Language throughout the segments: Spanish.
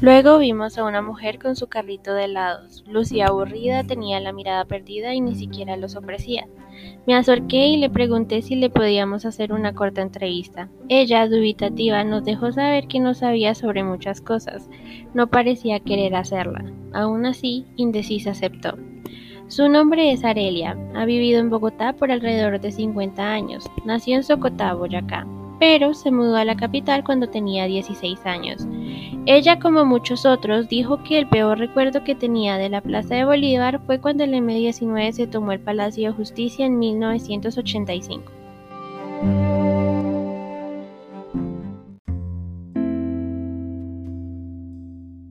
Luego vimos a una mujer con su carrito de helados. Lucía aburrida, tenía la mirada perdida y ni siquiera los ofrecía. Me acerqué y le pregunté si le podíamos hacer una corta entrevista. Ella, dubitativa, nos dejó saber que no sabía sobre muchas cosas. No parecía querer hacerla. Aún así, indecisa aceptó. Su nombre es Arelia. Ha vivido en Bogotá por alrededor de 50 años. Nació en Socotá, Boyacá, pero se mudó a la capital cuando tenía 16 años. Ella, como muchos otros, dijo que el peor recuerdo que tenía de la Plaza de Bolívar fue cuando el M-19 se tomó el Palacio de Justicia en 1985.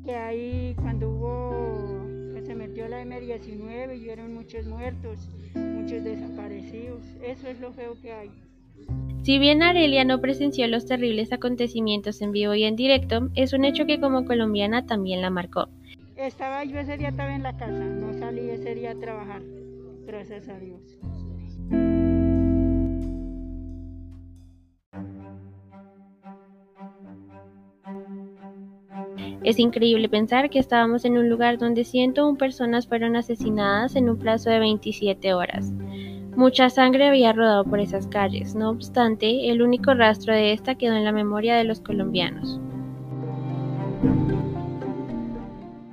Que ahí cuando hubo, que se metió la M-19 y hubieron muchos muertos, muchos desaparecidos, eso es lo feo que hay. Si bien Arelia no presenció los terribles acontecimientos en vivo y en directo, es un hecho que como colombiana también la marcó. Estaba yo ese día estaba en la casa, no salí ese día a trabajar, gracias a Dios. Es increíble pensar que estábamos en un lugar donde 101 personas fueron asesinadas en un plazo de 27 horas. Mucha sangre había rodado por esas calles, no obstante, el único rastro de esta quedó en la memoria de los colombianos.